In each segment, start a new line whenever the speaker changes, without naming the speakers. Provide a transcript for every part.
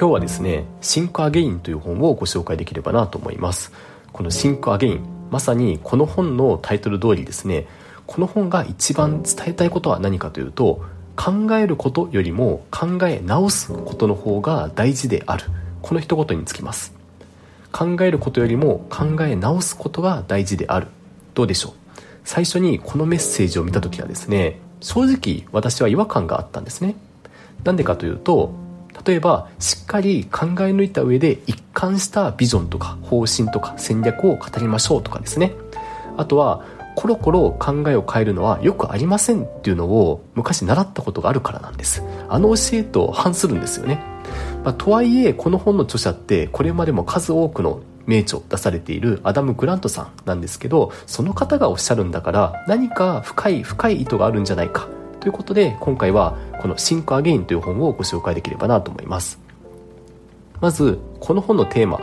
今日はですね「Think Again」という本をご紹介できればなと思います。この「Think Again」まさにこの本のタイトル通りですねこの本が一番伝えたいことは何かというと考えることよりも考え直すことの方が大事である。この一言につきます。考えることよりも考え直すことが大事である。どうでしょう？最初にこのメッセージを見た時はですね正直私は違和感があったんですね。なんでかというと例えばしっかり考え抜いた上で一貫したビジョンとか方針とか戦略を語りましょうとかですね。あとはコロコロ考えを変えるのはよくありませんっていうのを昔習ったことがあるからなんです。あの教えと反するんですよね、まあ、とはいえこの本の著者ってこれまでも数多くの名著を出されているアダム・グラントさんなんですけどその方がおっしゃるんだから何か深い深い意図があるんじゃないか。ということで今回はこの「シンク・アゲイン」という本をご紹介できればなと思います。まずこの本のテーマ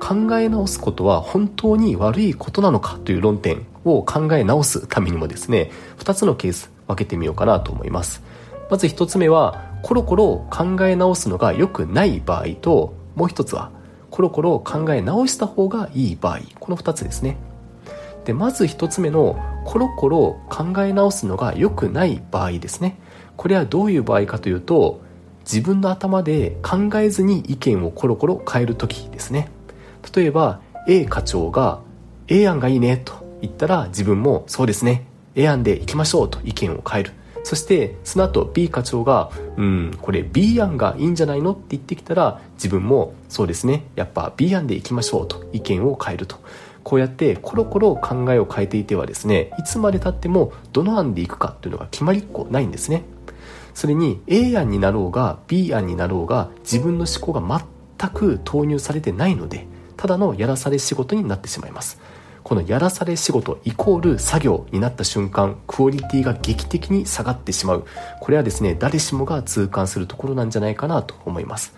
考え直すことは本当に悪いことなのかという論点を考え直すためにもですね2つのケース分けてみようかなと思います。まず1つ目はコロコロ考え直すのが良くない場合ともう1つはコロコロ考え直した方がいい場合。この2つですね。でまず1つ目のコロコロ考え直すのが良くない場合ですね。これはどういう場合かというと自分の頭で考えずに意見をコロコロ変える時ですね。例えば A 課長が A 案がいいねと言ったら自分もそうですね。A 案でいきましょうと意見を変える。そしてその後 B 課長がうんこれ B 案がいいんじゃないのって言ってきたら自分もそうですね。やっぱ B 案でいきましょうと意見を変えると。こうやってコロコロ考えを変えていてはですねいつまでたってもどの案でいくかっていうのが決まりっこないんですね。それに A 案になろうが B 案になろうが自分の思考が全く投入されてないのでただのやらされ仕事になってしまいます。このやらされ仕事イコール作業になった瞬間クオリティが劇的に下がってしまう。これはですね誰しもが痛感するところなんじゃないかなと思います。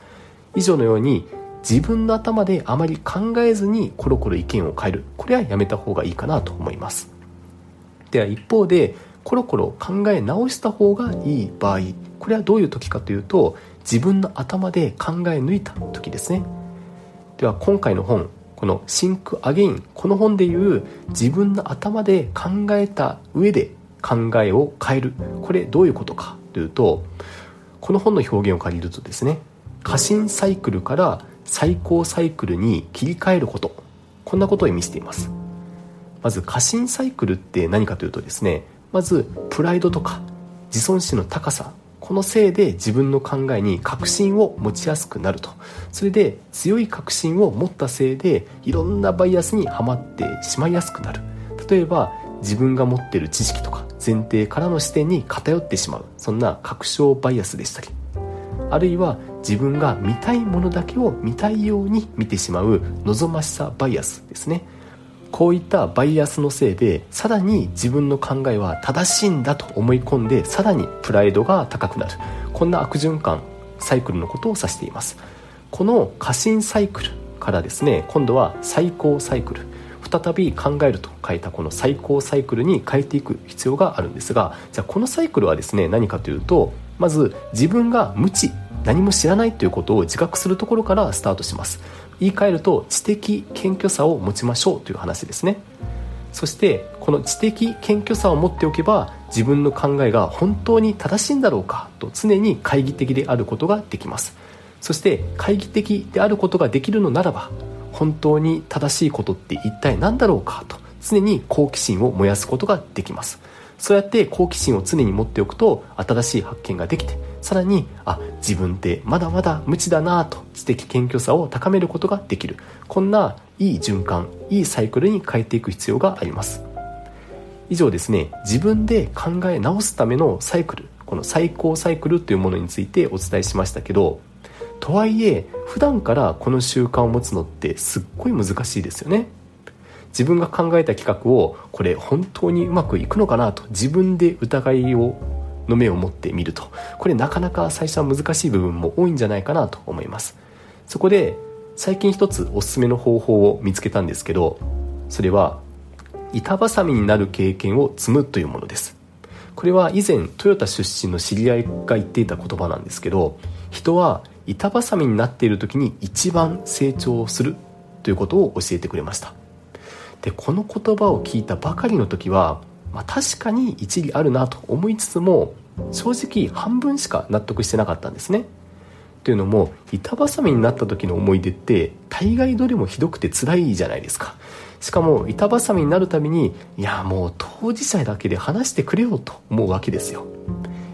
以上のように自分の頭であまり考えずにコロコロ意見を変える。これはやめた方がいいかなと思います。では一方でコロコロ考え直した方がいい場合。これはどういう時かというと自分の頭で考え抜いた時ですね。では今回の本この「 Think Again」この本でいう自分の頭で考えた上で考えを変える。これどういうことかというとこの本の表現を借りるとですね過信サイクルから最高サイクルに切り替えること。こんなことを意味しています。まず過信サイクルって何かというとですねまずプライドとか自尊心の高さこのせいで自分の考えに確信を持ちやすくなると。それで強い確信を持ったせいでいろんなバイアスにはまってしまいやすくなる。例えば自分が持ってる知識とか前提からの視点に偏ってしまう。そんな確証バイアスでしたり。あるいは自分が見たいものだけを見たいように見てしまう望ましさバイアスですね。こういったバイアスのせいでさらに自分の考えは正しいんだと思い込んでさらにプライドが高くなる。こんな悪循環サイクルのことを指しています。この過信サイクルからですね今度は最高サイクル。再び考えると書いたこの最高サイクルに変えていく必要があるんですがじゃあこのサイクルはですね何かというとまず自分が無知何も知らないということを自覚するところからスタートします。言い換えると知的謙虚さを持ちましょうという話ですね。そしてこの知的謙虚さを持っておけば自分の考えが本当に正しいんだろうかと常に懐疑的であることができます。そして懐疑的であることができるのならば本当に正しいことって一体何だろうかと常に好奇心を燃やすことができます。そうやって好奇心を常に持っておくと新しい発見ができてさらにあ自分ってまだまだ無知だなと知的謙虚さを高めることができる。こんないい循環いいサイクルに変えていく必要があります。以上ですね自分で考え直すためのサイクルこの最高サイクルというものについてお伝えしましたけどとはいえ普段からこの習慣を持つのってすっごい難しいですよね。自分が考えた企画をこれ本当にうまくいくのかなと自分で疑いをの目を持ってみると。これなかなか最初は難しい部分も多いんじゃないかなと思います。そこで最近一つおすすめの方法を見つけたんですけどそれは板挟みになる経験を積むというものです。これは以前トヨタ出身の知り合いが言っていた言葉なんですけど人は板挟みになっている時に一番成長するということを教えてくれました。でこの言葉を聞いたばかりの時は、まあ、確かに一理あるなと思いつつも正直半分しか納得してなかったんですね。というのも板挟みになった時の思い出って大概どれもひどくて辛いじゃないですか。しかも板挟みになるたびにいやもう当事者だけで話してくれよと思うわけですよ。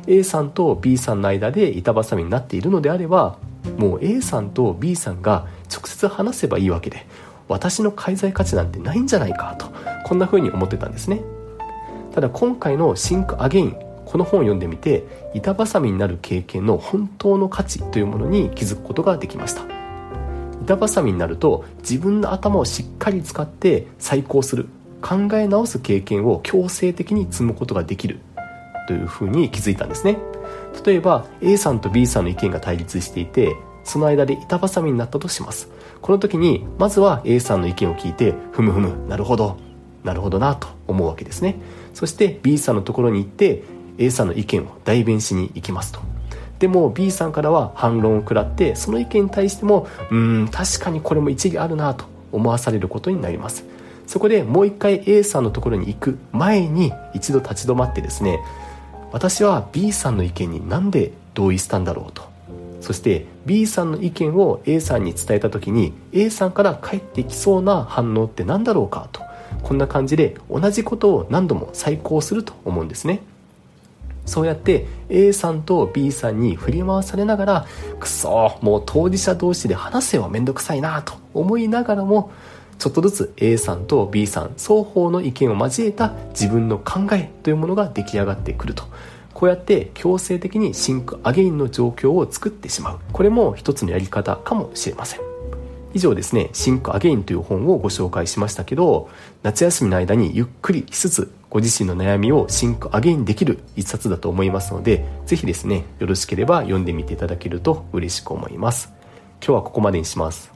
A さんと B さんの間で板挟みになっているのであればもう A さんと B さんが直接話せばいいわけで私の介在価値なんてないんじゃないかとこんな風に思ってたんですね。ただ今回の「 Think Again」この本を読んでみて板挟みになる経験の本当の価値というものに気づくことができました。板挟みになると自分の頭をしっかり使って再考する考え直す経験を強制的に積むことができるというふうに気づいたんですね。例えば A さんと B さんの意見が対立していてその間で板挟みになったとします。この時にまずは A さんの意見を聞いてふむふむなるほどなるほどなと思うわけですね。そして B さんのところに行って A さんの意見を代弁しに行きますと。でも B さんからは反論を食らってその意見に対してもうん確かにこれも一理あるなと思わされることになります。そこでもう一回 A さんのところに行く前に一度立ち止まってですね私は B さんの意見になんで同意したんだろうと。そして B さんの意見を A さんに伝えた時に A さんから返ってきそうな反応って何だろうかと。こんな感じで同じことを何度も再考すると思うんですね。そうやって A さんと B さんに振り回されながらくそもう当事者同士で話せよめんどくさいなと思いながらもちょっとずつ A さんと B さん双方の意見を交えた自分の考えというものが出来上がってくると。こうやって強制的に Think Again の状況を作ってしまう。これも一つのやり方かもしれません。以上ですね「Think Again」という本をご紹介しましたけど夏休みの間にゆっくりしつつご自身の悩みを Think Again できる一冊だと思いますのでぜひですねよろしければ読んでみていただけると嬉しく思います。今日はここまでにします。